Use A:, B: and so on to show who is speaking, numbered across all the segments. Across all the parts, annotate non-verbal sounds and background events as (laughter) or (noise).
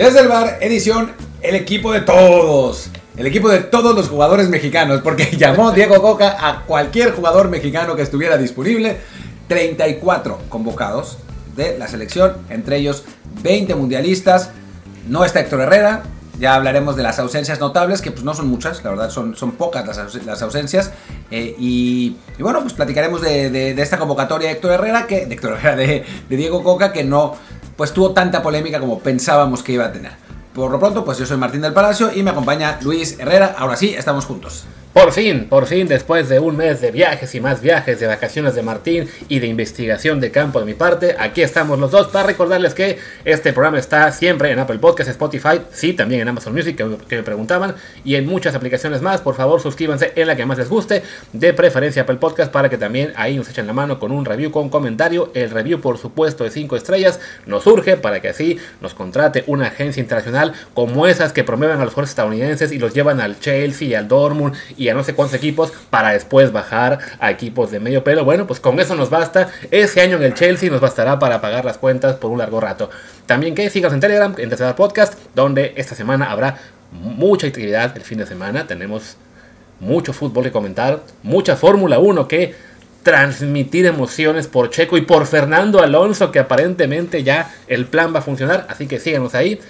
A: Desde el bar, edición, el equipo de todos. El equipo de todos los jugadores mexicanos, porque (laughs) llamó Diego Coca a cualquier jugador mexicano que estuviera disponible. 34 convocados de la selección, entre ellos 20 mundialistas. No está Héctor Herrera, ya hablaremos de las ausencias notables, que pues no son muchas, la verdad son, son pocas las, ausencias. Eh, y, bueno, pues platicaremos de, esta convocatoria de Héctor Herrera, que, de, Héctor Herrera de, de Diego Coca, que no pues tuvo tanta polémica como pensábamos que iba a tener. Por lo pronto, pues yo soy Martín del Palacio y me acompaña Luis Herrera. Ahora sí, estamos juntos.
B: Por fin, por fin, después de un mes de viajes y más viajes, de vacaciones de Martín y de investigación de campo de mi parte, aquí estamos los dos para recordarles que este programa está siempre en Apple Podcasts, Spotify, sí, también en Amazon Music, que, me preguntaban, y en muchas aplicaciones más. Por favor, suscríbanse en la que más les guste, de preferencia Apple Podcast, para que también ahí nos echen la mano con un review, con comentario. El review, por supuesto, de 5 estrellas nos surge para que así nos contrate una agencia internacional como esas que promueven a los jugadores estadounidenses y los llevan al Chelsea y al Dortmund y a no sé cuántos equipos para después bajar a equipos de medio pelo. Bueno, pues con eso nos basta. Ese año en el Chelsea nos bastará para pagar las cuentas por un largo rato. También que sigas en Telegram, en Tercera Podcast, donde esta semana habrá mucha actividad el fin de semana. Tenemos mucho fútbol que comentar, mucha Fórmula 1 que transmitir emociones por Checo y por Fernando Alonso, que aparentemente ya el plan va a funcionar. Así que síganos ahí.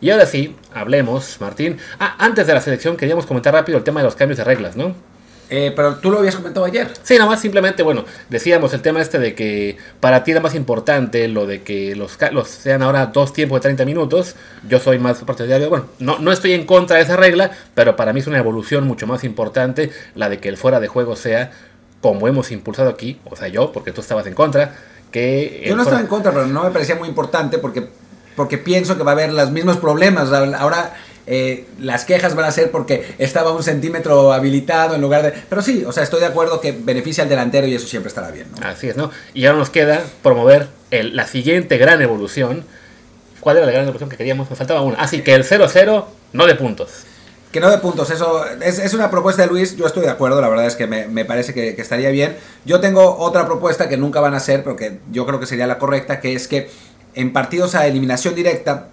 B: Y ahora sí, hablemos, Martín. Ah, antes de la selección queríamos comentar rápido el tema de los cambios de reglas, ¿no?
A: Eh, pero tú lo habías comentado ayer.
B: Sí, nada más simplemente, bueno, decíamos el tema este de que para ti era más importante lo de que los, los sean ahora dos tiempos de 30 minutos. Yo soy más partidario, bueno, no, no estoy en contra de esa regla, pero para mí es una evolución mucho más importante la de que el fuera de juego sea como hemos impulsado aquí, o sea, yo, porque tú estabas en contra, que...
A: Yo no estaba en contra, pero no me parecía muy importante porque porque pienso que va a haber los mismos problemas. Ahora eh, las quejas van a ser porque estaba un centímetro habilitado en lugar de... Pero sí, o sea, estoy de acuerdo que beneficia al delantero y eso siempre estará bien.
B: Así es, ¿no? Y ahora nos queda promover la siguiente gran evolución. ¿Cuál era la gran evolución que queríamos? Nos faltaba una. Así que el 0-0 no de puntos.
A: Que no de puntos, eso es, una propuesta de Luis, yo estoy de acuerdo, la verdad es que me, parece que, que, estaría bien. Yo tengo otra propuesta que nunca van a hacer, pero que yo creo que sería la correcta, que es que en partidos a eliminación directa,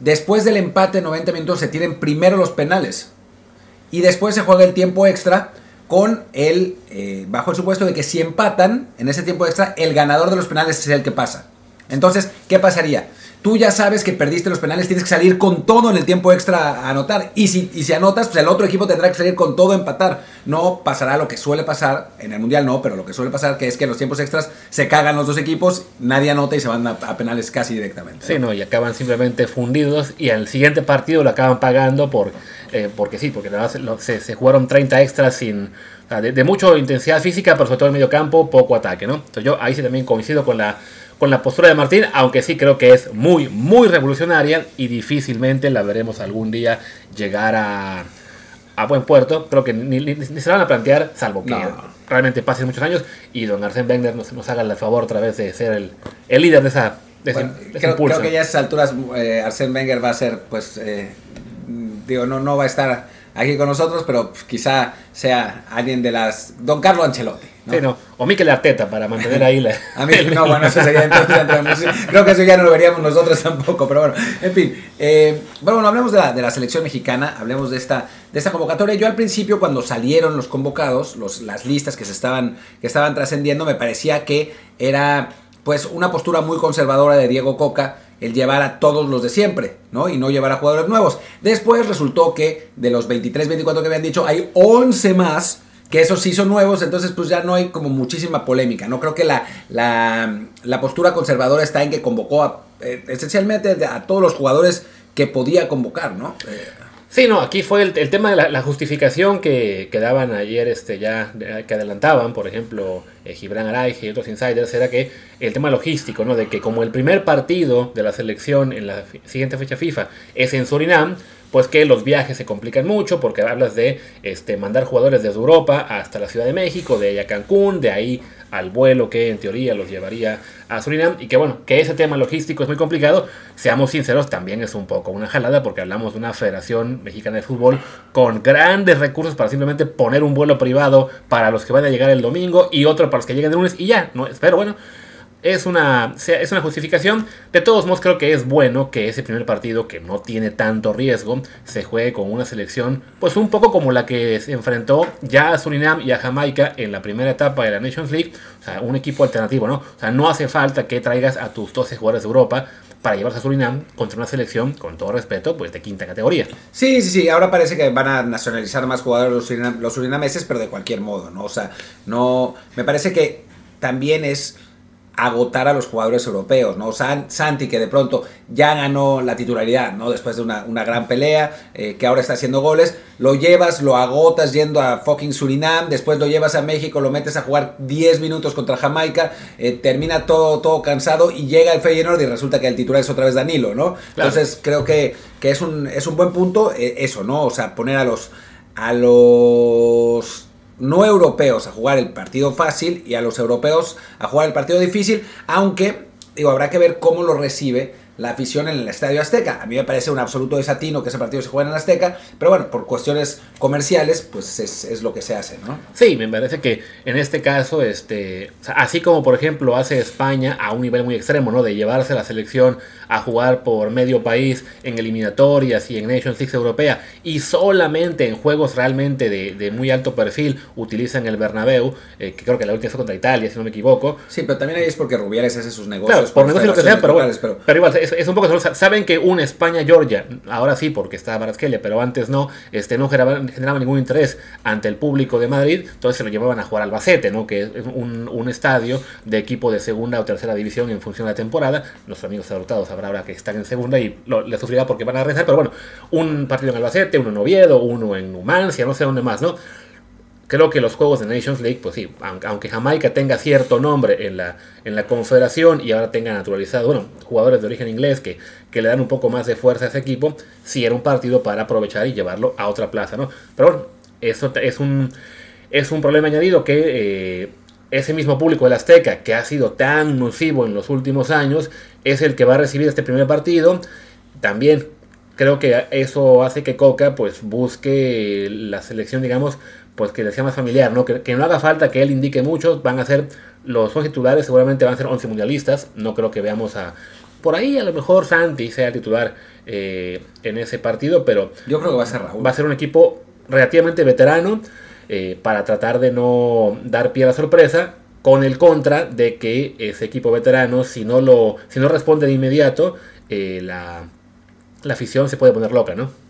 A: después del empate 90 minutos se tienen primero los penales. Y después se juega el tiempo extra con el, eh, bajo el supuesto de que si empatan en ese tiempo extra, el ganador de los penales es el que pasa. Entonces, ¿qué pasaría? Tú ya sabes que perdiste los penales, tienes que salir con todo en el tiempo extra a anotar. Y si, y si anotas, pues el otro equipo tendrá que salir con todo a empatar. No pasará lo que suele pasar, en el Mundial no, pero lo que suele pasar que es que en los tiempos extras se cagan los dos equipos, nadie anota y se van a, penales casi directamente.
B: Sí, no, y acaban simplemente fundidos y al siguiente partido lo acaban pagando por, eh, porque sí, porque se, se, jugaron 30 extras sin... de, de mucha intensidad física, pero sobre todo en medio campo, poco ataque, ¿no? Entonces yo ahí sí también coincido con la con la postura de Martín, aunque sí creo que es muy, muy revolucionaria y difícilmente la veremos algún día llegar a, a buen puerto. Creo que ni, se van a plantear, salvo que realmente pasen muchos años y don Arsène Wenger nos, nos haga el favor otra vez de ser el, el líder de esa... De
A: creo, que ya a esas alturas eh, Arsène Wenger va a ser, pues, eh, digo, no, no va a estar aquí con nosotros, pero pues, quizá sea alguien de las... Don Carlo Ancelotti.
B: Sí, no. O Mikel Arteta para mantener ahí la. (laughs)
A: a mí, no, bueno, eso sería entonces. creo que eso ya no lo veríamos nosotros tampoco, pero bueno, en fin. Eh, bueno, hablemos de la, de la selección mexicana, hablemos de esta, de esta convocatoria. Yo al principio, cuando salieron los convocados, los, las listas que se estaban, que estaban trascendiendo, me parecía que era pues una postura muy conservadora de Diego Coca el llevar a todos los de siempre, ¿no? Y no llevar a jugadores nuevos. Después resultó que de los 23, 24 que habían dicho, hay 11 más que esos sí son nuevos, entonces pues ya no hay como muchísima polémica, ¿no? Creo que la, la, postura conservadora está en que convocó eh, esencialmente a todos los jugadores que podía convocar, ¿no? Eh,
B: sí, no, aquí fue el, tema de la, justificación que, que, daban ayer, este, ya, que adelantaban, por ejemplo, eh, Gibran Araige y otros insiders, era que el tema logístico, ¿no? De que como el primer partido de la selección en la siguiente fecha FIFA es en Surinam, pues que los viajes se complican mucho porque hablas de este, mandar jugadores desde Europa hasta la Ciudad de México, de ahí a Cancún, de ahí al vuelo que en teoría los llevaría a Surinam y que bueno, que ese tema logístico es muy complicado, seamos sinceros, también es un poco una jalada porque hablamos de una Federación Mexicana de Fútbol con grandes recursos para simplemente poner un vuelo privado para los que van a llegar el domingo y otro para los que lleguen el lunes y ya, ¿no? pero bueno, es una, es una justificación. De todos modos, creo que es bueno que ese primer partido, que no tiene tanto riesgo, se juegue con una selección, pues un poco como la que se enfrentó ya a Surinam y a Jamaica en la primera etapa de la Nations League. O sea, un equipo alternativo, ¿no? O sea, no hace falta que traigas a tus 12 jugadores de Europa para llevarse a Surinam contra una selección, con todo respeto, pues de quinta categoría.
A: Sí, sí, sí. Ahora parece que van a nacionalizar más jugadores los, los surinameses, pero de cualquier modo, ¿no? O sea, no. Me parece que también es agotar a los jugadores europeos, ¿no? Santi, que de pronto ya ganó la titularidad, ¿no? Después de una, gran pelea, eh, que ahora está haciendo goles, lo llevas, lo agotas yendo a fucking Surinam, después lo llevas a México, lo metes a jugar 10 minutos contra Jamaica, eh, termina todo, todo cansado y llega el Feyenoord y resulta que el titular es otra vez Danilo, ¿no? Entonces creo que, que, es, un, es un buen punto eh, eso, ¿no? O sea, poner a los... A los no europeos a jugar el partido fácil y a los europeos a jugar el partido difícil, aunque digo, habrá que ver cómo lo recibe la afición en el Estadio Azteca. A mí me parece un absoluto desatino que ese partido se juegue en el Azteca, pero bueno, por cuestiones comerciales, pues es, lo que se hace, ¿no?
B: Sí, me parece que en este caso, este, así como por ejemplo hace España a un nivel muy extremo, ¿no? De llevarse la selección a jugar por medio país en eliminatorias y en Nations League europea y solamente en juegos realmente de, muy alto perfil utilizan el Bernabéu, eh, que creo que la última fue contra Italia, si no me equivoco.
A: Sí, pero también ahí es porque Rubiales hace sus negocios.
B: Claro, por negocios lo que sea, pero, pero, pero igual, es, un poco saben que un España-Georgia, ahora sí porque está Barasquelia, pero antes no, este, no generaba, ningún interés ante el público de Madrid, entonces se lo llevaban a jugar al Albacete, ¿no? que es un, estadio de equipo de segunda o tercera división en función de la temporada. Nuestros amigos adoptados habrá ahora que están en segunda y lo, les sufrirá porque van a rezar, pero bueno, un partido en Albacete, uno en Oviedo, uno en Numancia, no sé dónde más, ¿no? Creo que los juegos de Nations League, pues sí, aunque Jamaica tenga cierto nombre en la, en la confederación y ahora tenga naturalizado, bueno, jugadores de origen inglés que, que le dan un poco más de fuerza a ese equipo, sí era un partido para aprovechar y llevarlo a otra plaza, ¿no? Pero bueno, eso es un, es un problema añadido que eh, ese mismo público del Azteca, que ha sido tan nocivo en los últimos años, es el que va a recibir este primer partido. También creo que eso hace que Coca pues busque la selección, digamos, pues que le sea más familiar, ¿no? Que, no haga falta que él indique muchos, van a ser los titulares, seguramente van a ser 11 mundialistas, no creo que veamos a... Por ahí a lo mejor Santi sea titular eh, en ese partido, pero...
A: Yo creo que va a ser Raúl.
B: Va a ser un equipo relativamente veterano eh, para tratar de no dar pie a la sorpresa, con el contra de que ese equipo veterano, si no, lo, si no responde de inmediato, eh, la, la afición se puede poner loca, ¿no?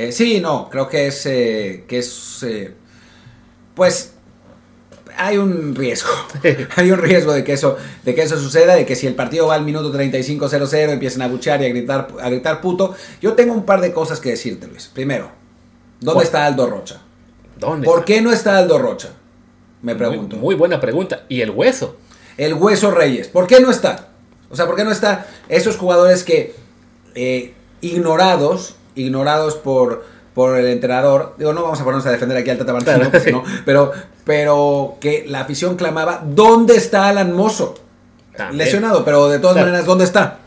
A: Eh, sí, no, creo que es, eh, que es, eh, pues, hay un riesgo, (laughs) hay un riesgo de que eso, de que eso suceda, de que si el partido va al minuto 35-0-0 empiecen a buchar y a gritar, a gritar puto. Yo tengo un par de cosas que decirte, Luis. Primero, ¿dónde está Aldo Rocha?
B: ¿Dónde?
A: ¿Por qué no está Aldo Rocha? Me pregunto.
B: Muy, buena pregunta. ¿Y el hueso?
A: El hueso Reyes. ¿Por qué no está? O sea, ¿por qué no está esos jugadores que ignorados ignorados por, por el entrenador. Digo, no vamos a ponernos a defender aquí al Tata Martino, pues, (laughs) pero, pero que la afición clamaba, ¿dónde está Alan Mozo? Lesionado, pero de todas maneras, ¿dónde está?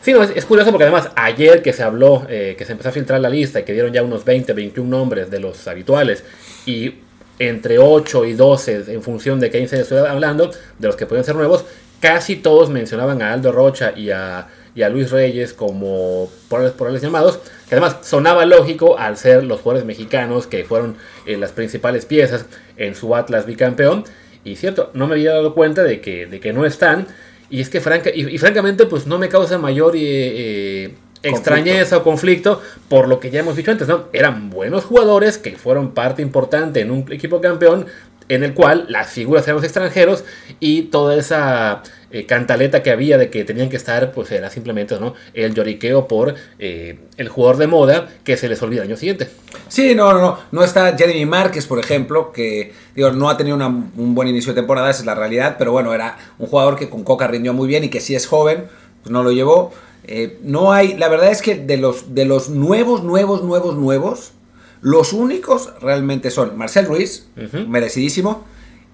B: Sí, es, curioso porque además ayer que se habló, eh, que se empezó a filtrar la lista y que dieron ya unos 20, 21 nombres de los habituales y entre 8 y 12 en función de quién se estoy hablando, de los que pueden ser nuevos, casi todos mencionaban a Aldo Rocha y a y a Luis Reyes como por, los llamados, que además sonaba lógico al ser los jugadores mexicanos que fueron eh, las principales piezas en su Atlas bicampeón. Y cierto, no me había dado cuenta de que, de que no están. Y es que franca, y, francamente pues no me causa mayor eh, eh, extrañeza o conflicto por lo que ya hemos dicho antes, ¿no? Eran buenos jugadores que fueron parte importante en un equipo campeón en el cual las figuras eran los extranjeros y toda esa eh, cantaleta que había de que tenían que estar, pues era simplemente ¿no? el lloriqueo por eh, el jugador de moda que se les olvida el año siguiente.
A: Sí, no, no, no. No está Jeremy Márquez, por ejemplo, que digo, no ha tenido un buen inicio de temporada, esa es la realidad, pero bueno, era un jugador que con Coca rindió muy bien y que si es joven, pues no lo llevó. Eh, no hay, la verdad es que de los, de los nuevos, nuevos, nuevos, nuevos, los únicos realmente son Marcel Ruiz, merecidísimo,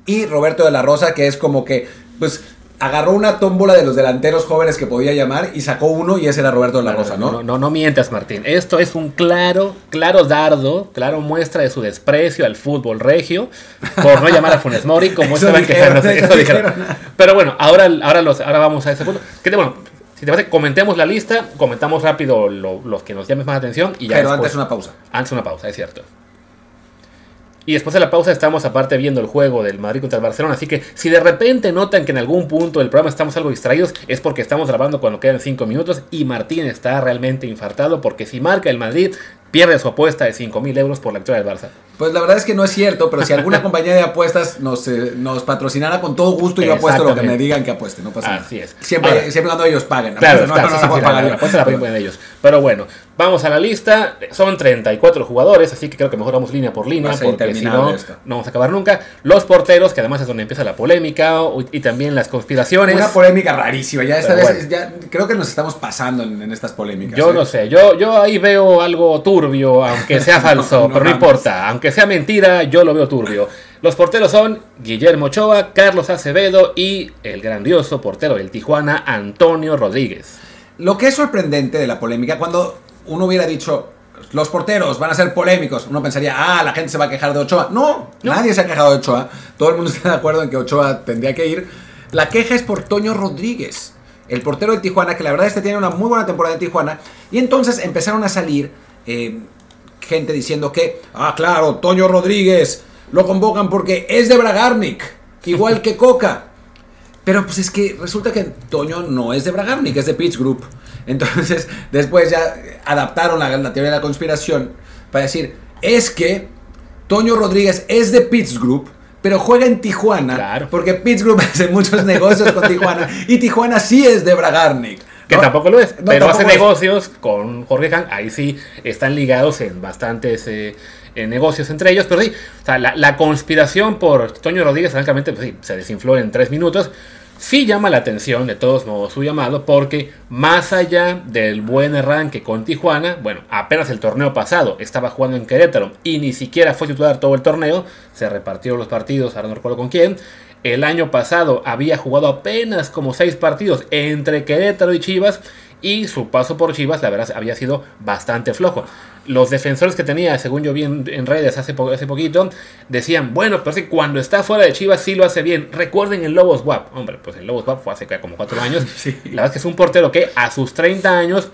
A: y Roberto de la Rosa, que es como que, pues agarró una tómbola de los delanteros jóvenes que podía llamar y sacó uno y ese era Roberto de la Rosa, ¿no?
B: No, no, no mientas, Martín. Esto es un claro, claro dardo, claro muestra de su desprecio al fútbol regio por no llamar a Funes Mori como
A: Eso
B: estaban
A: dijeron,
B: quejándose.
A: eso
B: Eso dijeron.
A: dijeron.
B: Pero bueno, ahora, ahora, los, ahora vamos a ese punto. Que te- bueno, si te parece, comentemos la lista, comentamos rápido lo- los que nos llamen más atención y ya
A: Pero
B: después-
A: antes una pausa.
B: Antes una pausa, es cierto. Y después de la pausa estamos aparte viendo el juego del Madrid contra el Barcelona. Así que si de repente notan que en algún punto del programa estamos algo distraídos, es porque estamos grabando cuando quedan 5 minutos y Martín está realmente infartado porque si marca el Madrid, pierde su apuesta de 5 mil euros por la victoria del Barça.
A: Pues la verdad es que no es cierto, pero si alguna (laughs) compañía de apuestas nos, eh, nos patrocinara con todo gusto, yo apuesto lo que me digan que apueste, no pasa nada.
B: Así es.
A: Siempre,
B: Ahora-
A: siempre cuando ellos paguen.
B: Claro,
A: no,
B: la- ponen ellos. Pero bueno, vamos a la lista. Son 34 jugadores, así que creo que mejor vamos línea por línea,
A: ser
B: porque si no,
A: esto.
B: no vamos a acabar nunca. Los porteros, que además es donde empieza la polémica y también las conspiraciones.
A: Una polémica rarísima. Ya esta
B: Pero
A: vez
B: bueno.
A: ya, creo que nos estamos pasando en, en estas polémicas.
B: Yo
A: ¿eh?
B: no sé, yo, yo ahí veo algo turbio, aunque sea (laughs) falso,
A: No, no
B: pero no importa, aunque sea mentira, yo lo veo turbio. Los porteros son Guillermo Ochoa, Carlos Acevedo y el grandioso portero del Tijuana, Antonio Rodríguez.
A: Lo que es sorprendente de la polémica, cuando uno hubiera dicho los porteros van a ser polémicos, uno pensaría, ah, la gente se va a quejar de Ochoa. No,
B: No.
A: nadie se ha quejado de Ochoa. Todo el mundo está de acuerdo en que Ochoa tendría que ir. La queja es por Toño Rodríguez, el portero de Tijuana, que la verdad es que tiene una muy buena temporada en Tijuana. Y entonces empezaron a salir eh, gente diciendo que, ah, claro, Toño Rodríguez lo convocan porque es de Bragarnik, igual que Coca. Pero pues es que resulta que Toño no es de Bragarnik, es de Pitch Group. Entonces, (laughs) después ya adaptaron la, la teoría de la conspiración para decir, es que Toño Rodríguez es de Pitch Group, pero juega en Tijuana,
B: Claro.
A: porque Pitch Group (laughs) hace muchos negocios con Tijuana, y Tijuana sí es de Bragarnik.
B: Que
A: ¿no?
B: tampoco lo es,
A: No,
B: pero hace
A: es.
B: negocios con Jorge Han, ahí sí están ligados en bastantes eh, negocios entre ellos, pero sí, o sea, la, la conspiración por Toño Rodríguez, francamente, pues sí, se desinfló en tres minutos. Sí llama la atención, de todos modos, su llamado, porque más allá del buen arranque con Tijuana, bueno, apenas el torneo pasado estaba jugando en Querétaro y ni siquiera fue titular todo el torneo, se repartió los partidos, ahora no recuerdo con quién. El año pasado había jugado apenas como seis partidos entre Querétaro y Chivas y su paso por Chivas, la verdad, había sido bastante flojo. Los defensores que tenía, según yo vi en, en redes hace, po- hace poquito, decían, bueno, pero que cuando está fuera de Chivas sí lo hace bien. Recuerden el Lobos WAP. Hombre, pues el Lobos WAP fue hace como cuatro años. (laughs)
A: Sí.
B: La verdad es que es un portero que a sus 30 años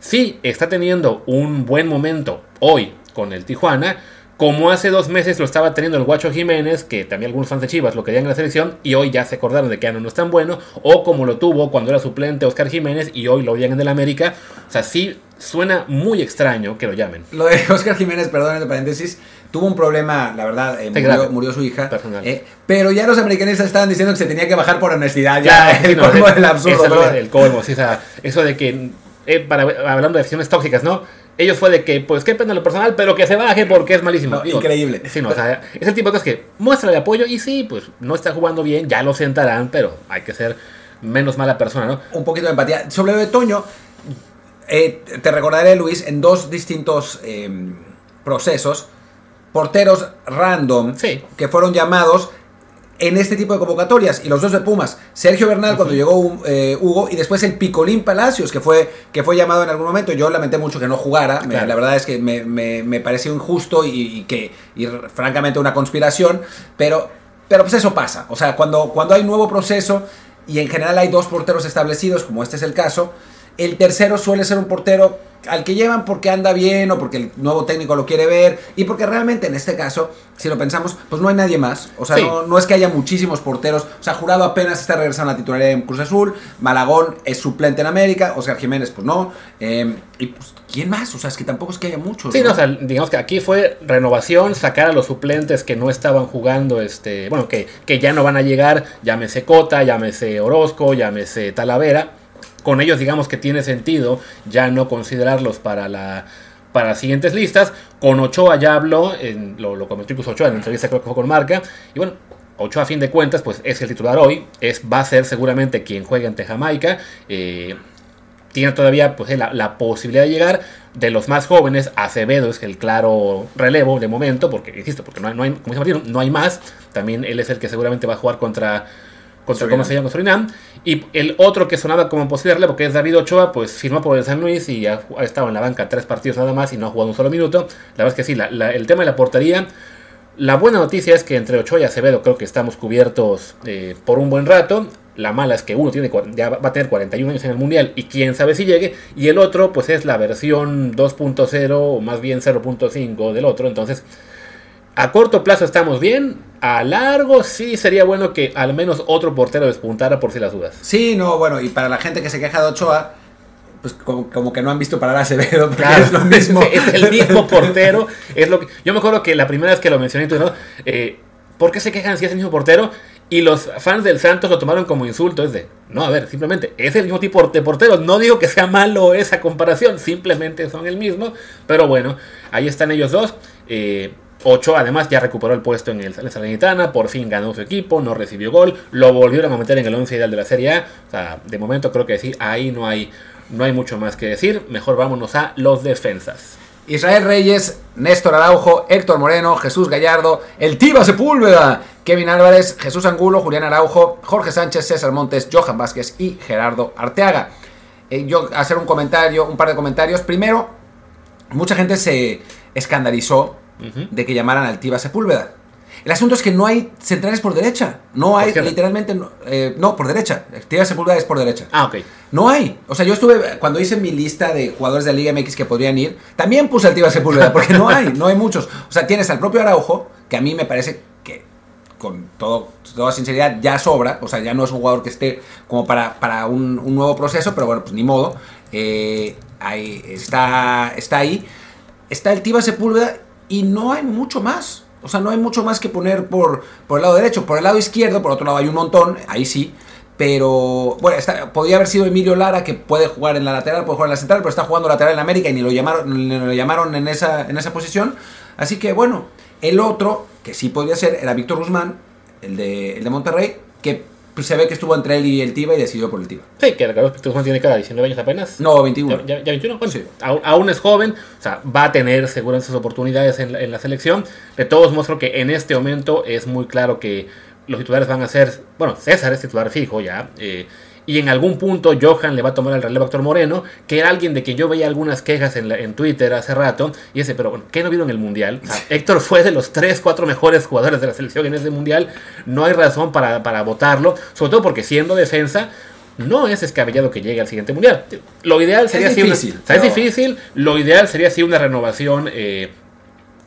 B: sí está teniendo un buen momento hoy con el Tijuana. Como hace dos meses lo estaba teniendo el Guacho Jiménez, que también algunos fans de Chivas lo querían en la selección, y hoy ya se acordaron de que ya no, es tan bueno, o como lo tuvo cuando era suplente Oscar Jiménez y hoy lo odian en el América. O sea, sí suena muy extraño que lo llamen.
A: Lo de (laughs) Oscar Jiménez, perdón, entre paréntesis, tuvo un problema, la verdad, eh, murió, su hija.
B: Personal.
A: eh, pero ya los americanistas estaban diciendo que se tenía que bajar por honestidad. Ya, (laughs) el
B: no,
A: colmo
B: es-
A: del absurdo.
B: el, colmo, sí, eso de que, eh, para, hablando de decisiones tóxicas, ¿no? Ellos fue de que, pues qué pena lo personal, pero que se baje porque es malísimo.
A: No, increíble.
B: Sí, no, o sea, es el tipo de cosas que muestra el apoyo y sí, pues no está jugando bien, ya lo sentarán, pero hay que ser menos mala persona, ¿no?
A: un poquito de empatía. Sobre lo de Toño, eh, te recordaré, Luis, en dos distintos eh, procesos, porteros random
B: Sí.
A: que fueron llamados en este tipo de convocatorias, y los dos de Pumas, Sergio Bernal cuando llegó eh, Hugo, y después el Picolín Palacios, que fue, que fue llamado en algún momento, yo lamenté mucho que no jugara, me- la verdad es que me, me, me pareció injusto y, y que, y francamente una conspiración, pero, pero pues eso pasa, o sea, cuando, cuando hay nuevo proceso, y en general hay dos porteros establecidos, como este es el caso, el tercero suele ser un portero al que llevan porque anda bien o porque el nuevo técnico lo quiere ver y porque realmente en este caso, si lo pensamos, pues no hay nadie más. O sea,
B: Sí.
A: no, no es que haya muchísimos porteros. O sea, Jurado apenas está regresando a la titularidad en Cruz Azul. Malagón es suplente en América. Oscar Jiménez, pues no. Eh, y pues, ¿quién más? O sea, es que tampoco es que haya muchos.
B: Sí,
A: ¿no?
B: no, o sea, digamos que aquí fue renovación, sacar a los suplentes que no estaban jugando, este, bueno, que, que ya no van a llegar, llámese Cota, llámese Orozco, llámese Talavera. Con ellos, digamos que tiene sentido ya no considerarlos para la para las siguientes listas. Con Ochoa ya habló, en- lo, lo comentó incluso Ochoa en la entrevista creo que fue con Marca. Y bueno, Ochoa a fin de cuentas, pues es el titular hoy, es, va a ser seguramente quien juegue ante Jamaica. Eh, tiene todavía pues, la, la posibilidad de llegar. De los más jóvenes, Acevedo es el claro relevo de momento, porque, insisto, porque no hay, no hay- como dice Martín, no hay más. También él es el que seguramente va a jugar contra, contra cómo se llama Surinam. Y el otro que sonaba como posible relevo, que es David Ochoa, pues firmó por el San Luis y ha, estado en la banca tres partidos nada más y no ha jugado un solo minuto. La verdad es que sí, el tema de la portería. La buena noticia es que entre Ochoa y Acevedo creo que estamos cubiertos eh, por un buen rato. La mala es que uno tiene, ya va a tener 41 años en el Mundial y quién sabe si llegue. Y el otro pues es la versión 2.0 o más bien 0.5 del otro. Entonces a corto plazo estamos bien. A largo sí sería bueno que al menos otro portero despuntara por si las dudas.
A: Sí, no, bueno, y para la gente que se queja de Ochoa, pues como, que no han visto parar a Acevedo, claro, es lo mismo. (laughs)
B: Es, el mismo portero. Es lo que, yo me acuerdo que la primera vez que lo mencioné, ¿no? Eh, ¿por qué se quejan si es el mismo portero? Y los fans del Santos lo tomaron como insulto. Es de, no, a ver, simplemente es el mismo tipo de portero. No digo que sea malo esa comparación, simplemente son el mismo. Pero bueno, ahí están ellos dos. Eh, Ocho además ya recuperó el puesto en el Salernitana, por fin ganó su equipo, no recibió gol, lo volvieron a meter en el 11 ideal de la Serie A. O sea, de momento creo que sí, ahí no hay, no hay mucho más que decir. Mejor vámonos a los defensas.
A: Israel Reyes, Néstor Araujo, Héctor Moreno, Jesús Gallardo, el Tiba Sepúlveda, Kevin Álvarez, Jesús Angulo, Julián Araujo, Jorge Sánchez, César Montes, Johan Vázquez y Gerardo Arteaga. Eh, yo hacer un comentario, un par de comentarios. Primero, mucha gente se escandalizó de que llamaran al Tiva Sepúlveda. El asunto es que no hay centrales por derecha. No hay, literalmente, eh, no, por derecha. Tiva Sepúlveda es por derecha.
B: Ah, ok.
A: No hay. O sea, yo estuve, cuando hice mi lista de jugadores de la Liga MX que podrían ir, también puse al Tiva Sepúlveda, porque no hay, no hay muchos. O sea, tienes al propio Araujo, que a mí me parece que, con todo, toda sinceridad, ya sobra. O sea, ya no es un jugador que esté como para, para un, nuevo proceso, pero bueno, pues ni modo. Eh, ahí, está, está ahí. Está el Tiva Sepúlveda y no hay mucho más. O sea, no hay mucho más que poner por, por el lado derecho. Por el lado izquierdo, por otro lado hay un montón, ahí sí. Pero, bueno, podría haber sido Emilio Lara, que puede jugar en la lateral, puede jugar en la central, pero está jugando lateral en América y ni lo llamaron, ni lo llamaron en, esa, en esa posición. Así que, bueno, el otro, que sí podría ser, era Víctor Guzmán, el de, el de Monterrey, que pues se ve que estuvo entre él y el Tiva y decidió por el Tiva.
B: Sí, que Carlos Pituzman tiene cada 19 años apenas.
A: No, 21.
B: ¿Ya, 21? Bueno, sí. aún, es joven, o sea, va a tener seguramente sus oportunidades en la, en la selección. De todos muestro que en este momento es muy claro que los titulares van a ser, bueno, César es titular fijo ya, eh, y en algún punto Johan le va a tomar el relevo a Héctor Moreno, que era alguien de que yo veía algunas quejas en, en Twitter hace rato, y ese, pero bueno, ¿qué no vieron en el Mundial? Héctor fue de los 3, 4 mejores jugadores de la selección en ese Mundial, no hay razón para, para votarlo, sobre todo porque siendo defensa, no es escabellado que llegue al siguiente mundial. Lo ideal sería
A: es difícil,
B: es difícil. Lo ideal sería si una renovación eh,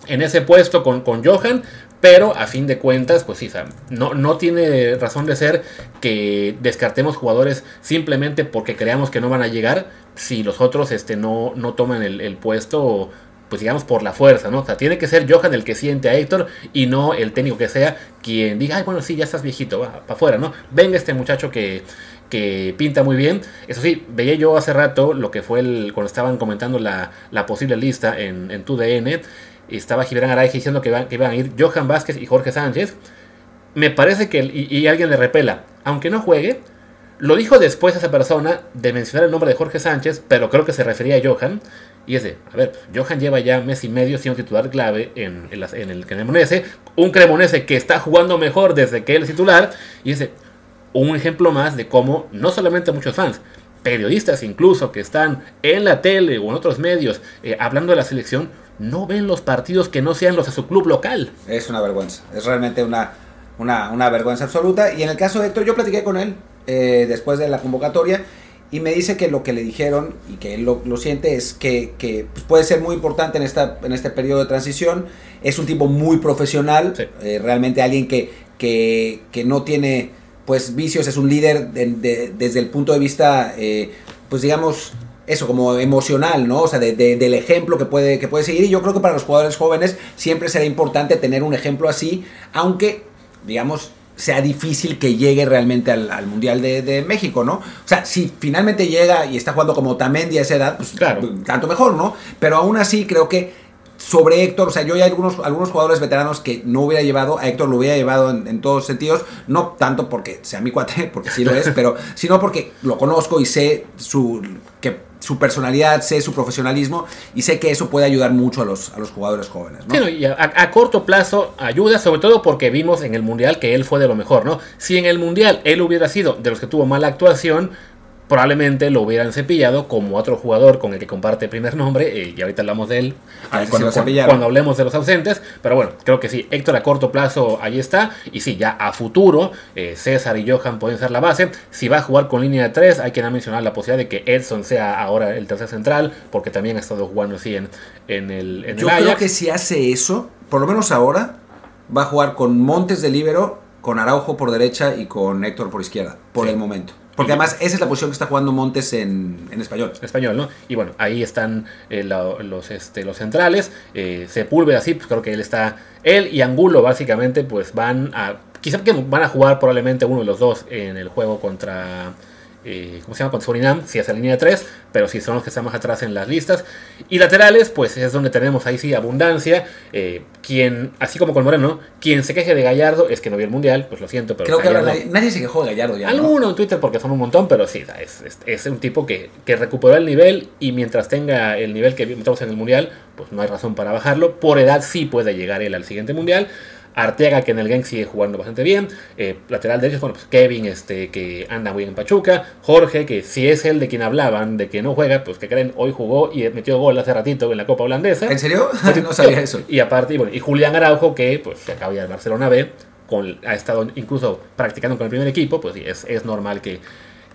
B: en ese puesto con, con Johan, pero a fin de cuentas, pues sí, no, no tiene razón de ser que descartemos jugadores simplemente porque creamos que no van a llegar si los otros este, no, no toman el, puesto, pues digamos por la fuerza, ¿no? O sea, tiene que ser Johan el que siente a Héctor y no el técnico que sea quien diga, ay, bueno, sí, ya estás viejito, va para afuera, ¿no? Venga este muchacho que, que pinta muy bien. Eso sí, veía yo hace rato lo que fue el, cuando estaban comentando la, la posible lista en, en tu DN estaba Gibran Araya diciendo que, iban a ir Johan Vázquez y Jorge Sánchez. Me parece que, y, alguien le repela, aunque no juegue, lo dijo después esa persona de mencionar el nombre de Jorge Sánchez, pero creo que se refería a Johan. Y es de, a ver, Johan lleva ya mes y medio siendo titular clave en, el Cremonese. Un Cremonese que está jugando mejor desde que él es titular. Y es un ejemplo más de cómo no solamente muchos fans, periodistas incluso que están en la tele o en otros medios eh, hablando de la selección, no ven los partidos que no sean los de su club local.
A: Es una vergüenza, es realmente una, una, vergüenza absoluta. Y en el caso de Héctor, yo platiqué con él eh, después de la convocatoria y me dice que lo que le dijeron y que él lo, siente es que, que pues, puede ser muy importante en, esta, en este periodo de transición. Es un tipo muy profesional, eh, realmente alguien que, que, que, no tiene pues vicios, es un líder desde el punto de vista, eh, pues digamos, eso, como emocional, ¿no? O sea, de, del ejemplo que puede, que puede seguir. Y yo creo que para los jugadores jóvenes siempre será importante tener un ejemplo así, aunque, digamos, sea difícil que llegue realmente al, Mundial de, México, ¿no? O sea, si finalmente llega y está jugando como Tamendi a esa edad, pues
B: claro.
A: tanto mejor, ¿no? Pero aún así creo que sobre Héctor, o sea, yo hay algunos, algunos jugadores veteranos que no hubiera llevado, a Héctor lo hubiera llevado en, en todos sentidos, no tanto porque sea mi cuate, (laughs) porque sí lo es, (laughs) pero sino porque lo conozco y sé su, que, su personalidad, sé su profesionalismo y sé que eso puede ayudar mucho a los, a los jugadores jóvenes. ¿no?
B: Sí, y a, a corto plazo ayuda, sobre todo porque vimos en el Mundial que él fue de lo mejor, ¿no? Si en el Mundial él hubiera sido de los que tuvo mala actuación, probablemente lo hubieran cepillado como otro jugador con el que comparte primer nombre, eh, y ahorita hablamos de él
A: Ah, sí,
B: cuando, hablemos de los ausentes, pero bueno, creo que sí, Héctor a corto plazo ahí está, y sí, ya a futuro, eh, César y Johan pueden ser la base, si va a jugar con línea de 3, hay que mencionar la posibilidad de que Edson sea ahora el tercer central, porque también ha estado jugando así en, en el, en el
A: Yo
B: Ajax.
A: creo que si hace eso, por lo menos ahora, va a jugar con Montes de líbero, con Araujo por derecha y con Héctor por izquierda, por
B: Sí.
A: el momento. Porque además esa es la posición que está jugando Montes en, en español.
B: español, ¿no? Y bueno, ahí están eh, los, este, los centrales. Eh, Sepúlveda, sí, pues creo que él está. Él y Angulo, básicamente, pues van a. Quizá que van a jugar probablemente uno de los dos en el juego contra. Eh, ¿Cómo se llama? Contra Surinam, si es la línea de 3, pero si son los que están más atrás en las listas. Y laterales, pues es donde tenemos ahí sí abundancia. Eh, quien, así como con Moreno, quien se queje de Gallardo es que no vio el mundial, pues lo siento, pero.
A: Creo que ahora nadie, nadie se quejó de Gallardo ya. ¿no?
B: Alguno en Twitter porque son un montón, pero sí, es, es- es un tipo que, que recuperó el nivel y mientras tenga el nivel que vimos en el Mundial, pues no hay razón para bajarlo. Por edad sí puede llegar él al siguiente Mundial. Arteaga que en el Genk sigue jugando bastante bien. Eh, lateral derecho, bueno, pues Kevin este, que anda muy bien en Pachuca. Jorge que si es el de quien hablaban, de que no juega, pues que creen, hoy jugó y metió gol hace ratito en la Copa Holandesa.
A: ¿En serio? (laughs) no sabía eso.
B: Y aparte, y bueno, y Julián Araujo, que pues se acaba de ir al Barcelona B, con, ha estado incluso practicando con el primer equipo, pues sí, es, es normal que,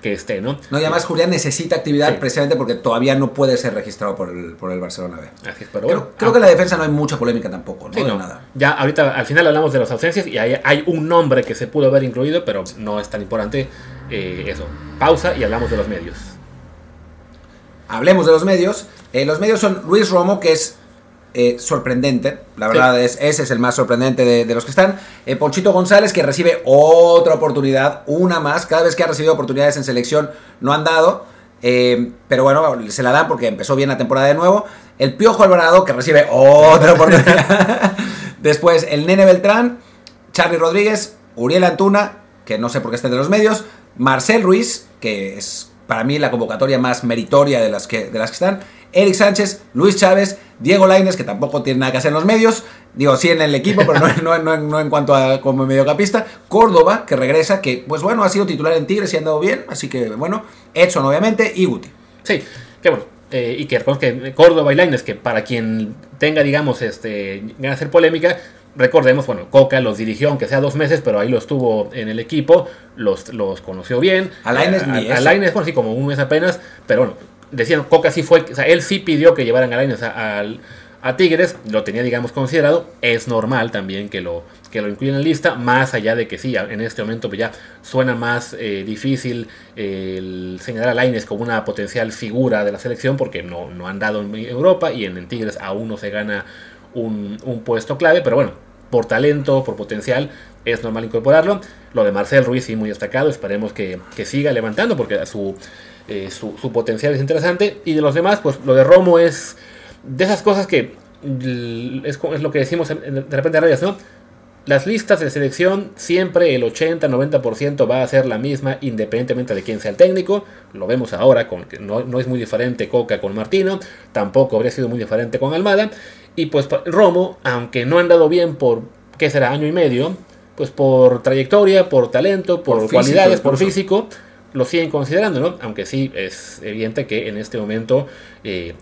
B: que esté, ¿no?
A: No, y además Julián necesita actividad
B: Sí.
A: precisamente porque todavía no puede ser registrado por el, por el Barcelona B.
B: Así es, pero
A: Creo,
B: bueno.
A: creo
B: ah,
A: que en la defensa no hay mucha polémica tampoco, ¿no?
B: sí, no.
A: nada.
B: Ya ahorita al final hablamos de las ausencias y hay, hay un nombre que se pudo haber incluido, pero no es tan importante eh, eso. Pausa y hablamos de los medios.
A: Hablemos de los medios. Eh, los medios son Luis Romo, que es eh, sorprendente. La verdad, es, ese es el más sorprendente de, de los que están. Eh, Ponchito González, que recibe otra oportunidad, una más. Cada vez que ha recibido oportunidades en selección, no han dado. Eh, pero bueno, se la dan porque empezó bien la temporada de nuevo. El Piojo Alvarado, que recibe otra oportunidad. (laughs) Después, el Nene Beltrán, Charlie Rodríguez, Uriel Antuna, que no sé por qué está de los medios. Marcel Ruiz, que es para mí la convocatoria más meritoria de las que, de las que están. Eric Sánchez, Luis Chávez, Diego Laines, que tampoco tiene nada que hacer en los medios. Digo, sí en el equipo, pero no, (laughs) no- no- no en cuanto a como mediocampista. Córdoba, que regresa, que pues bueno, ha sido titular en Tigres y ha andado bien. Así que bueno, Edson obviamente y Guti.
B: Sí, que bueno. eh, y que que Córdoba y Lainez, que para quien tenga, digamos, este, de hacer polémica, recordemos, bueno, Coca los dirigió, aunque sea dos meses, pero ahí los tuvo en el equipo, los, los conoció bien.
A: A Lainez
B: Eh,
A: ni
B: a, a
A: eso.
B: Lainez, bueno, sí, como un mes apenas, pero bueno, decían, Coca sí fue, o sea, él sí pidió que llevaran a Lainez a, al- a Tigres, lo tenía, digamos, considerado, es normal también que lo, que lo incluyan en la lista, más allá de que sí, en este momento pues ya suena más eh, difícil eh, el señalar a Lainez como una potencial figura de la selección, porque no, no han dado en Europa y en, en Tigres aún no se gana un, un puesto clave, pero bueno, por talento, por potencial, es normal incorporarlo. Lo de Marcel Ruiz sí muy destacado, esperemos que, que siga levantando porque su, eh, su, su potencial es interesante. Y de los demás, pues lo de Romo es de esas cosas que es, lo que decimos de repente en radios, ¿no? Las listas de selección siempre el 80-90% va a ser la misma independientemente de quién sea el técnico. Lo vemos ahora, con, que no, no es muy diferente Coca con Martino, tampoco habría sido muy diferente con Almada. Y pues Romo, aunque no han dado bien por, ¿qué será? Año y medio, pues por trayectoria, por talento, por,
A: Por físico
B: cualidades, por físico, lo siguen considerando, ¿no? Aunque sí es evidente que en este momento eh,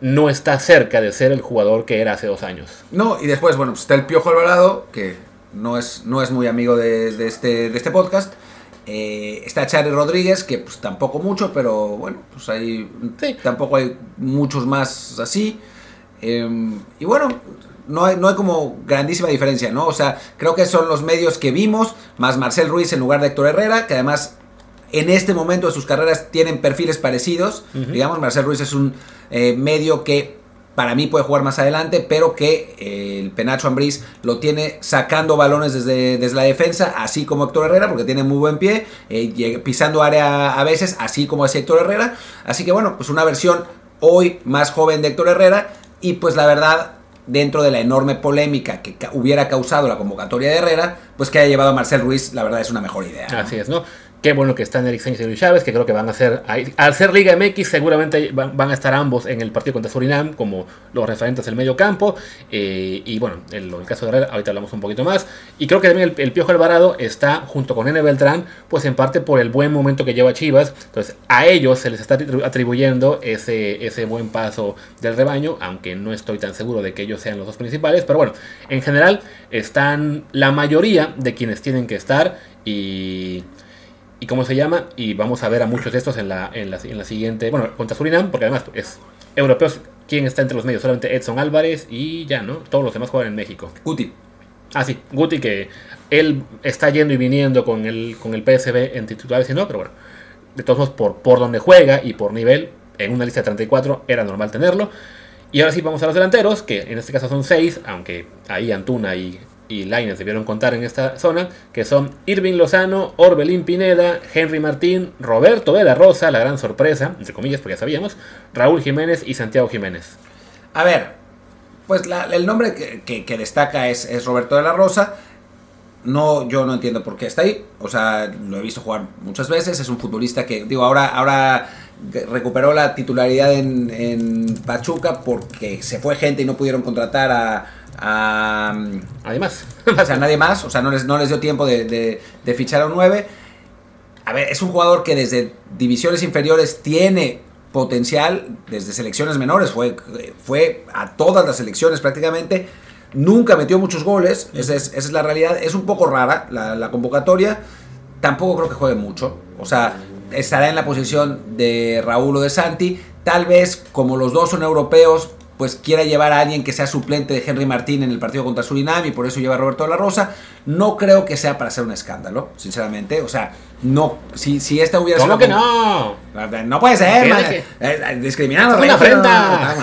B: no está cerca de ser el jugador que era hace dos años.
A: No, y después, bueno, pues está el Piojo Alvarado, que no es, no es muy amigo de, de este, de este podcast. Eh, está Charlie Rodríguez, que pues tampoco mucho, pero bueno, pues ahí
B: Sí.
A: tampoco hay muchos más así. Eh, y bueno, no hay, no hay como grandísima diferencia, ¿no? O sea, creo que son los medios que vimos, más Marcel Ruiz en lugar de Héctor Herrera, que además en este momento de sus carreras tienen perfiles parecidos. Digamos, Marcel Ruiz es un eh, medio que para mí puede jugar más adelante, pero que eh, el Penacho Ambriz lo tiene sacando balones desde, desde la defensa, así como Héctor Herrera, porque tiene muy buen pie, eh, pisando área a veces, así como hace Héctor Herrera. Así que bueno, pues una versión hoy más joven de Héctor Herrera, y pues la verdad, dentro de la enorme polémica que hubiera causado la convocatoria de Herrera, pues que haya llevado a Marcel Ruiz, la verdad es una mejor idea.
B: Así es, ¿no? Qué bueno que están Eric Sánchez y Luis Chávez, que creo que van a ser, al ser Liga MX, seguramente van, a estar ambos en el partido contra Surinam como los referentes del medio campo. Eh, y bueno, en el caso de Herrera, ahorita hablamos un poquito más. Y creo que también el, Piojo Alvarado está junto con N. Beltrán, pues en parte por el buen momento que lleva Chivas. Entonces a ellos se les está atribuyendo ese, ese buen paso del rebaño, aunque no estoy tan seguro de que ellos sean los dos principales. Pero bueno, en general están la mayoría de quienes tienen que estar y y cómo se llama. Y vamos a ver a muchos de estos en la, en la, en la siguiente. Bueno, contra Surinam, porque además es europeos. ¿Quién está entre los medios? Solamente Edson Álvarez y ya, ¿no? Todos los demás juegan en México.
A: Guti.
B: Ah, sí, Guti, que él está yendo y viniendo con el, con el PSB en titulares y no, pero bueno. De todos modos, por, por donde juega y por nivel, en una lista de 34 era normal tenerlo. Y ahora sí vamos a los delanteros, que en este caso son 6, aunque ahí Antuna y y Lines debieron contar en esta zona, que son Irving Lozano, Orbelín Pineda, Henry Martín, Roberto de la Rosa, la gran sorpresa, entre comillas, porque ya sabíamos, Raúl Jiménez y Santiago Jiménez.
A: A ver, pues el nombre que, destaca es, es, Roberto de la Rosa. No, yo no entiendo por qué está ahí. O sea, lo he visto jugar muchas veces. Es un futbolista que, digo, ahora, ahora recuperó la titularidad en, en Pachuca porque se fue gente y no pudieron contratar a, a,
B: Además. (laughs)
A: o sea, nadie más. O sea, no les, no les dio tiempo de, fichar a un 9. A ver, es un jugador que desde divisiones inferiores tiene potencial, desde selecciones menores, fue, fue a todas las selecciones prácticamente. Nunca metió muchos goles, esa es, la realidad. Es un poco rara la, la, convocatoria. Tampoco creo que juegue mucho. O sea, estará en la posición de Raúl o de Santi. Tal vez, como los dos son europeos, pues quiera llevar a alguien que sea suplente de Henry Martín en el partido contra Surinam y por eso lleva a Roberto de la Rosa. No creo que sea para hacer un escándalo, sinceramente. O sea, no, si, si esta hubiera
B: ¿Cómo que no?
A: No puede ser, man. Eh, discriminando.
B: Una afrenta.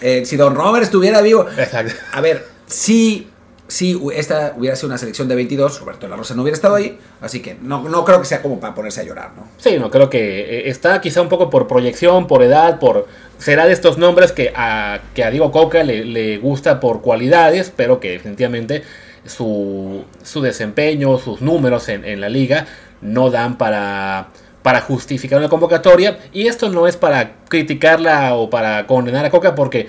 A: Eh, si Don Robert estuviera vivo. Exacto. A ver, sí si esta hubiera sido una selección de 22, Roberto la Rosa no hubiera estado ahí, así que no, no creo que sea como para ponerse a llorar, ¿no?
B: Sí, no, creo que eh, está quizá un poco por proyección, por edad, por... Será de estos nombres que a, que a Diego Coca le, gusta por cualidades, pero que definitivamente su, su desempeño, sus números en, en la liga no dan para para justificar una convocatoria. Y esto no es para criticarla o para condenar a Coca, porque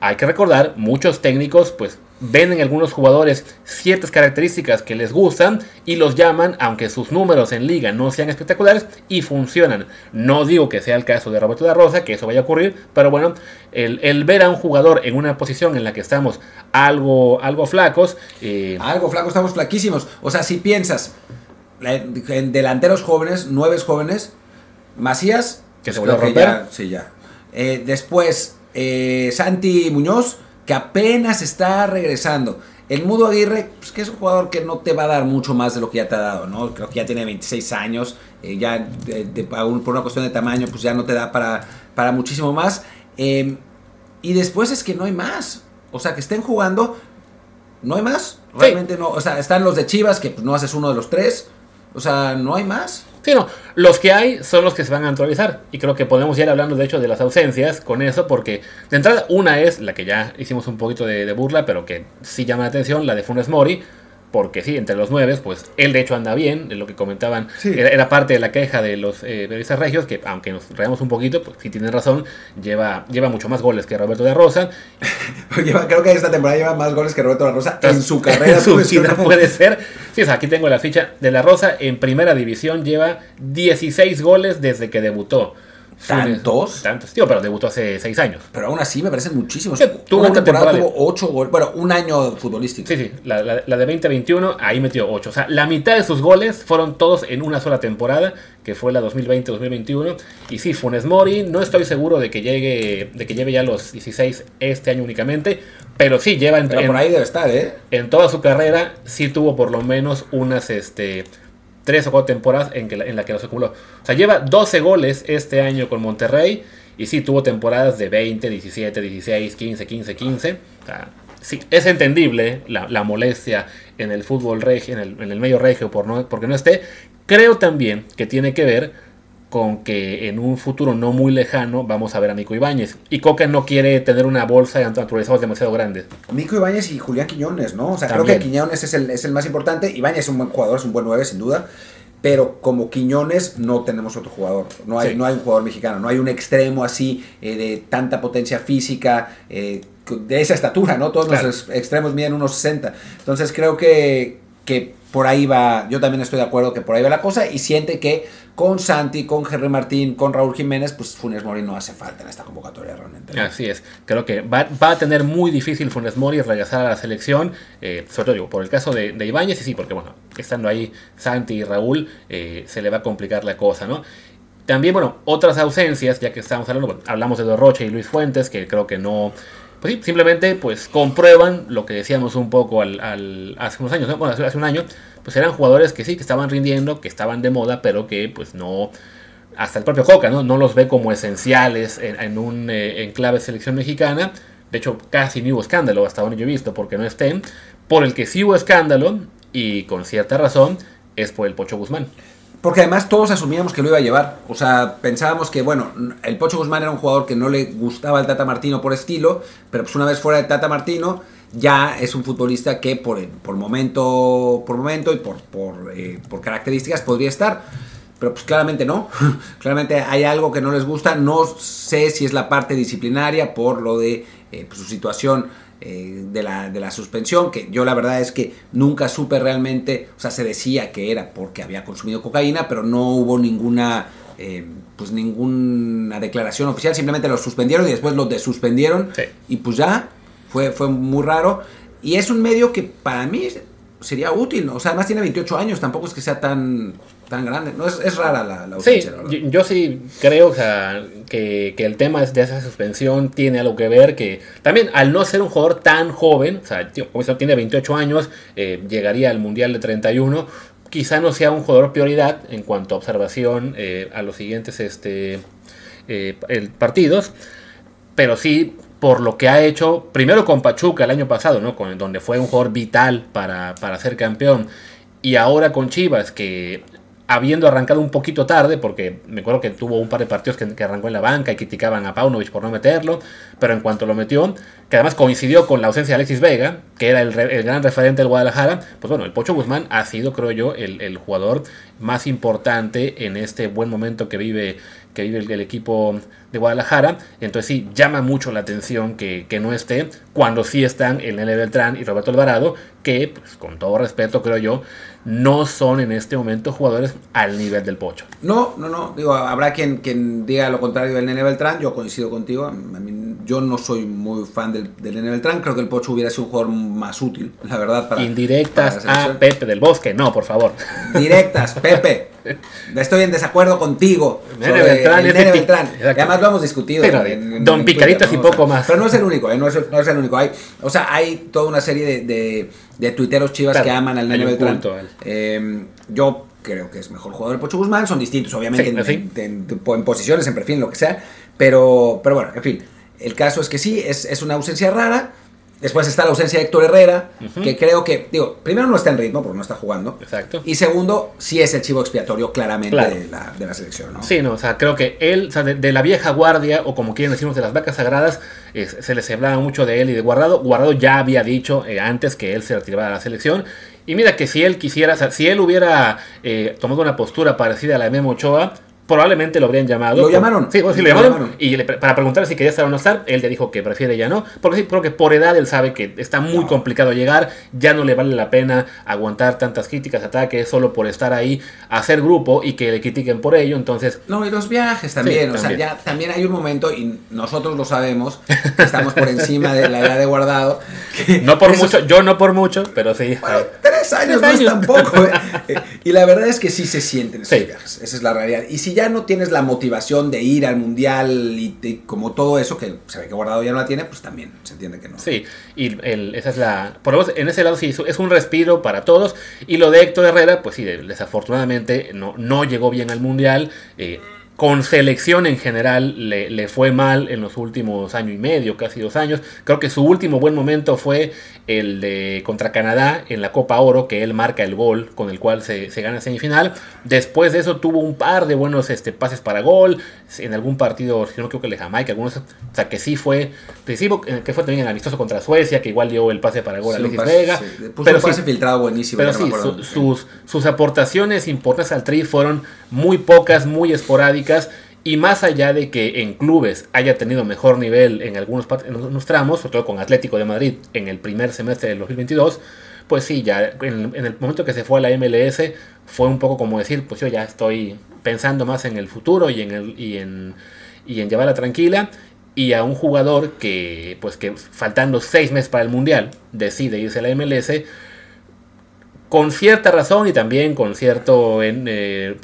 B: hay que recordar, muchos técnicos pues ven en algunos jugadores ciertas características que les gustan y los llaman, aunque sus números en liga no sean espectaculares, y funcionan. No digo que sea el caso de Roberto de Rosa, que eso vaya a ocurrir, pero bueno, el, ver a un jugador en una posición en la que estamos algo, algo flacos.
A: Eh, algo flacos, estamos flaquísimos. O sea, si piensas en delanteros jóvenes, nueve jóvenes, Macías,
B: que se vuelve a romper.
A: sí, ya. Eh, después, eh, Santi Muñoz que apenas está regresando. El Mudo Aguirre, pues que es un jugador que no te va a dar mucho más de lo que ya te ha dado, ¿no? Creo que ya tiene 26 años, eh, ya por una cuestión de tamaño, pues ya no te da para, para muchísimo más. Em, y después es que no hay más. O sea, que estén jugando, no hay más. Realmente no. O sea, están los de Chivas, que pues, no haces uno de los tres. O sea, no hay más.
B: Los que hay son los que se van a actualizar. Y creo que podemos ir hablando, de hecho, de las ausencias con eso, porque de entrada, una es la que ya hicimos un poquito de, de burla, pero que sí llama la atención, la de Funes Mori porque sí, entre los nueve, pues él de hecho anda bien, de lo que comentaban, era, parte de la queja de los eh, periodistas regios, que aunque nos reamos un poquito, pues sí tienen razón, lleva, lleva mucho más goles que Roberto de Rosa. (laughs)
A: creo que esta temporada lleva más goles que Roberto de Rosa en su (laughs) carrera.
B: su vida puede ser. Sí, aquí tengo la ficha de la Rosa, en primera división lleva 16 goles desde que debutó.
A: ¿Tantos?
B: Tantos, tío, pero debutó hace seis años.
A: Pero aún así me parecen muchísimos. tuvo una, temporada, tuvo ocho goles. Bueno, un año futbolístico.
B: Sí, sí. La, de 2021, ahí metió ocho. O sea, la mitad de sus goles fueron todos en una sola temporada, que fue la 2020-2021. Y sí, Funes Mori, no estoy seguro de que llegue, de que lleve ya los 16 este año únicamente. Pero sí, lleva
A: en, por ahí debe estar, ¿eh?
B: En toda su carrera, sí tuvo por lo menos unas, este tres o cuatro temporadas en, que, en la que los acumuló. O sea, lleva 12 goles este año con Monterrey. Y sí, tuvo temporadas de 20, 17, 16, 15, 15, 15. O sea, sí, es entendible la, molestia en el fútbol regio, en el, en el medio regio por no, porque no esté. Creo también que tiene que ver con que en un futuro no muy lejano vamos a ver a Nico Ibáñez. Y Coca no quiere tener una bolsa de naturalizados demasiado grande.
A: Nico Ibáñez y Julián Quiñones, ¿no? O sea, creo que Quiñones es el, es el más importante. Ibáñez es un buen jugador, es un buen 9, sin duda. Pero como Quiñones no tenemos otro jugador. No hay, no hay un jugador mexicano. No hay un extremo así eh, de tanta potencia física, eh, de esa estatura, ¿no? Todos los extremos miden unos 60. Entonces creo que, que por ahí va, yo también estoy de acuerdo que por ahí va la cosa y siente que con Santi, con Jerry Martín, con Raúl Jiménez, pues Funes Mori no hace falta en esta convocatoria realmente.
B: Así es, creo que va, a tener muy difícil Funes Mori regresar a la selección, eh, sobre todo digo, por el caso de, de Ibáñez, y sí, porque bueno, estando ahí Santi y Raúl, eh, se le va a complicar la cosa, ¿no? También, bueno, otras ausencias, ya que estamos hablando, hablamos de Dorroche y Luis Fuentes, que creo que no, pues sí, simplemente pues comprueban lo que decíamos un poco al, hace unos años, bueno, hace un año, pues eran jugadores que sí, que estaban rindiendo, que estaban de moda, pero que pues no, hasta el propio Coca, ¿no? No los ve como esenciales en, un eh, enclave selección mexicana. De hecho, casi ni hubo escándalo hasta donde yo he visto porque no estén. Por el que sí hubo escándalo, y con cierta razón, es por el Pocho Guzmán.
A: Porque además todos asumíamos que lo iba a llevar. O sea, pensábamos que, bueno, el Pocho Guzmán era un jugador que no le gustaba el Tata Martino por estilo, pero pues una vez fuera del Tata Martino, ya es un futbolista que por, por momento, por momento y por, por, eh, por características podría estar. Pero pues claramente no. (laughs) claramente hay algo que no les gusta. No sé si es la parte disciplinaria por lo de eh, pues, su situación eh, de, la, de, la, suspensión, que yo la verdad es que nunca supe realmente, o sea, se decía que era porque había consumido cocaína, pero no hubo ninguna, eh, pues ninguna declaración oficial, simplemente lo suspendieron y después lo desuspendieron y pues ya, fue, fue muy raro. Y es un medio que para mí sería útil, o sea, además tiene 28 años, tampoco es que sea tan tan grande. No, es, rara la, la
B: ausencia, sí, yo, sí creo que, el tema de esa suspensión tiene algo que ver, que también al no ser un jugador tan joven, o sea, como eso tiene 28 años, eh, llegaría al Mundial de 31, quizá no sea un jugador prioridad en cuanto a observación eh, a los siguientes este, eh, partidos, pero sí por lo que ha hecho, primero con Pachuca el año pasado, ¿no? Con, donde fue un jugador vital para, para ser campeón, y ahora con Chivas, que habiendo arrancado un poquito tarde, porque me acuerdo que tuvo un par de partidos que, arrancó en la banca y criticaban a Paunovic por no meterlo, pero en cuanto lo metió, que además coincidió con la ausencia de Alexis Vega, que era el, gran referente del Guadalajara, pues bueno, el Pocho Guzmán ha sido, creo yo, el, jugador más importante en este buen momento que vive, que vive el, equipo de Guadalajara. Entonces sí, llama mucho la atención que, no esté, cuando sí están el Nele Beltrán y Roberto Alvarado, que, pues, con todo respeto, creo yo, no son en este momento jugadores al nivel del Pocho.
A: No, no, no. Digo, habrá quien, quien diga lo contrario del Nene Beltrán. Yo coincido contigo. yo no soy muy fan del, del Nene Beltrán. Creo que el Pocho hubiera sido un jugador más útil, la verdad.
B: Para, Indirectas a Pepe del Bosque. No, por favor.
A: Directas, Pepe. (laughs) Estoy en desacuerdo contigo. Nene Beltrán, el Nene Beltrán. además lo hemos discutido.
B: don Picaritas y poco más.
A: Pero no es el único, ¿eh? no, es, el único. Hay, o sea, hay toda una serie de de tuiteros chivas que aman al Nene Beltrán. Eh, yo creo que es mejor jugador el Pocho Guzmán, son distintos obviamente en, posiciones, en perfil, lo que sea, pero, pero bueno, en fin, el caso es que sí, es, es una ausencia rara, Después está la ausencia de Héctor Herrera, que creo que, digo, primero no está en ritmo porque no está jugando.
B: Exacto.
A: Y segundo, sí es el chivo expiatorio claramente de, la, selección, ¿no?
B: Sí, no, o sea, creo que él, o sea, de, la vieja guardia, o como quieren decirnos, de las vacas sagradas, se les hablaba mucho de él y de Guardado. Guardado ya había dicho eh, antes que él se retiraba de la selección. Y mira que si él quisiera, o sea, si él hubiera eh, tomado una postura parecida a la de Memo Ochoa, probablemente lo habrían llamado.
A: ¿Lo llamaron?
B: Sí, sí lo, llamaron. Y para preguntar si quería estar o no estar, él le dijo que prefiere ya no. Porque sí, creo que por edad él sabe que está muy complicado llegar, ya no le vale la pena aguantar tantas críticas, ataques, solo por estar ahí, hacer grupo y que le critiquen por ello. Entonces.
A: No, y los viajes también. o sea, ya también hay un momento, y nosotros lo sabemos, que estamos por encima de la edad de guardado. (laughs)
B: no por mucho, yo no por mucho, pero sí.
A: tres años, no es tampoco. ¿eh? (laughs) y la verdad es que sí se sienten esos viajes. Esa es la realidad. Y si ya no tienes la motivación de ir al mundial y, como todo eso, que se ve que Guardado ya no la tiene, pues también se entiende que no.
B: Sí, y esa es la. Por lo menos en ese lado sí, es un respiro para todos. Y lo de Héctor Herrera, pues sí, desafortunadamente no, no llegó bien al mundial. Eh, con selección en general le, le, fue mal en los últimos año y medio, casi dos años. Creo que su último buen momento fue el de contra Canadá en la Copa Oro, que él marca el gol con el cual se, se gana semifinal. Después de eso tuvo un par de buenos este, pases para gol en algún partido, si no creo que el de Jamaica, algunos, o sea que sí fue decisivo, que fue también el amistoso contra Suecia, que igual dio el pase para gol a Alexis Vega.
A: Sí. Puso un pase filtrado buenísimo.
B: Pero sí, su, sus, sus aportaciones importantes al tri fueron muy pocas, muy esporádicas y más allá de que en clubes haya tenido mejor nivel en algunos, en algunos tramos, sobre todo con Atlético de Madrid en el primer semestre del 2022, pues sí, ya en, en, el momento que se fue a la MLS fue un poco como decir, pues yo ya estoy pensando más en el futuro y en, el, y en, y en llevarla tranquila. Y a un jugador que, pues que faltando seis meses para el Mundial, decide irse a la MLS, con cierta razón y también con cierto en, eh,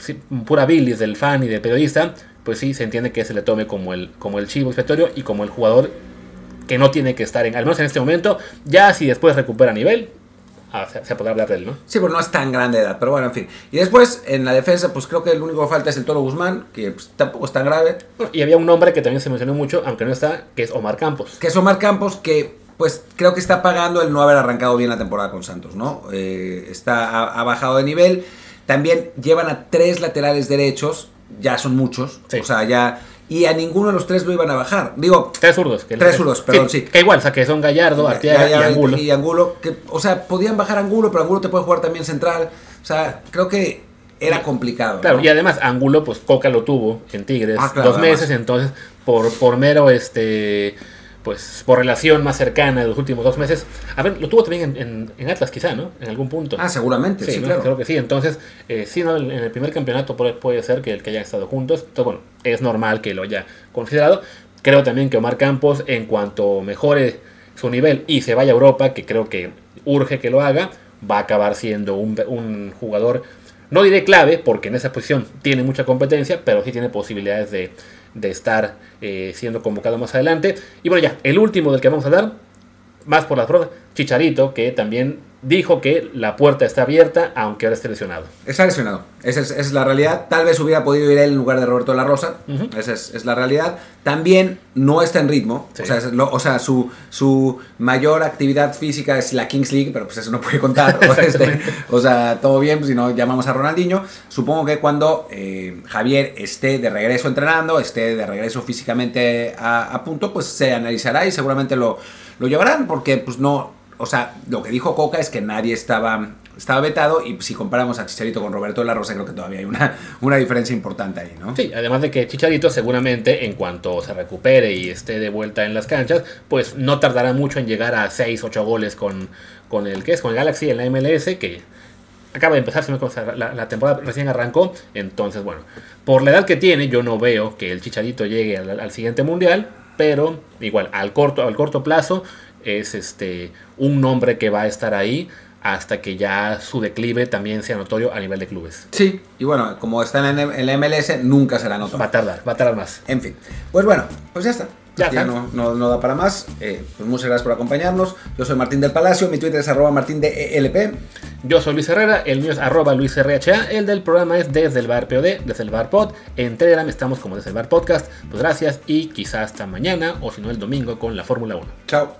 B: pura bilis del fan y del periodista, pues sí se entiende que se le tome como el, como el chivo expiatorio y como el jugador que no tiene que estar en, al menos en este momento, ya si después recupera nivel, ah, se, podrá hablar de él, ¿no?
A: Sí, pero no es tan grande de edad, pero bueno, en fin. Y después, en la defensa, pues creo que el único que falta es el Toro Guzmán, que pues, tampoco es tan grave.
B: Y había un nombre que también se mencionó mucho, aunque no está, que es Omar Campos.
A: Que es Omar Campos, que pues creo que está pagando el no haber arrancado bien la temporada con Santos, ¿no? Eh, está, ha, ha, bajado de nivel. También llevan a tres laterales derechos, ya son muchos, sí. o sea, ya... Y a ninguno de los tres lo iban a bajar. Digo...
B: Tres zurdos. Que
A: tres zurdos, perdón, sí,
B: sí, Que igual, o sea, que son Gallardo, Arteaga y Angulo.
A: Y Angulo, que, o sea, podían bajar Angulo, pero Angulo te puede jugar también central. O sea, creo que era complicado.
B: Claro,
A: ¿no?
B: y además Angulo, pues Coca lo tuvo en Tigres
A: Ah, claro,
B: dos meses,
A: además.
B: entonces, por, por mero, este pues por relación más cercana de los últimos dos meses. A ver, lo tuvo también en, en, en Atlas quizá, ¿no? En algún punto.
A: Ah, seguramente, sí, sí
B: ¿no?
A: claro.
B: Creo que sí. Entonces, eh, sí, ¿no? en el primer campeonato puede, puede ser que, que hayan estado juntos. Entonces, bueno, es normal que lo haya considerado. Creo también que Omar Campos, en cuanto mejore su nivel y se vaya a Europa, que creo que urge que lo haga, va a acabar siendo un, un jugador, no diré clave, porque en esa posición tiene mucha competencia, pero sí tiene posibilidades de, de estar eh, siendo convocado más adelante. Y bueno, ya, el último del que vamos a dar, más por las pruebas, Chicharito, que también dijo que la puerta está abierta, aunque ahora esté lesionado.
A: Está lesionado, esa es, esa es la realidad. Tal vez hubiera podido ir él en lugar de Roberto de la Rosa, uh -huh. esa es, es, la realidad. También no está en ritmo, sí. o sea, lo, o sea su, su, mayor actividad física es la Kings League, pero pues eso no puede contar. o, (laughs) este, o, sea, todo bien, pues, si no llamamos a Ronaldinho. Supongo que cuando eh, Javier esté de regreso entrenando, esté de regreso físicamente a, a punto, pues se analizará y seguramente lo, lo llevarán, porque pues no o sea, lo que dijo Coca es que nadie estaba, estaba vetado y si comparamos a Chicharito con Roberto de la Rosa, creo que todavía hay una, una diferencia importante ahí, ¿no?
B: Sí, además de que Chicharito seguramente en cuanto se recupere y esté de vuelta en las canchas, pues no tardará mucho en llegar a 6, 8 goles con, con el que es, con el Galaxy en la MLS, que acaba de empezar, la, la, temporada recién arrancó, entonces bueno, por la edad que tiene, yo no veo que el Chicharito llegue al, al siguiente mundial, pero igual al corto, al corto plazo es este un nombre que va a estar ahí hasta que ya su declive también sea notorio a nivel de clubes.
A: Sí, y bueno, como está en el MLS, nunca será notorio.
B: Va a tardar, va a tardar más.
A: En fin, pues bueno, pues ya está.
B: Ya,
A: ya no, no, no, da para más. Eh, pues muchas gracias por acompañarnos. Yo soy Martín del Palacio, mi Twitter es arroba martín de ELP.
B: Yo soy Luis Herrera, el mío es arroba Luis RHA, el del programa es desde el bar POD, desde el bar pod. En Telegram estamos como desde el bar podcast. Pues gracias y quizás hasta mañana o si no el domingo con la Fórmula 1.
A: Chao.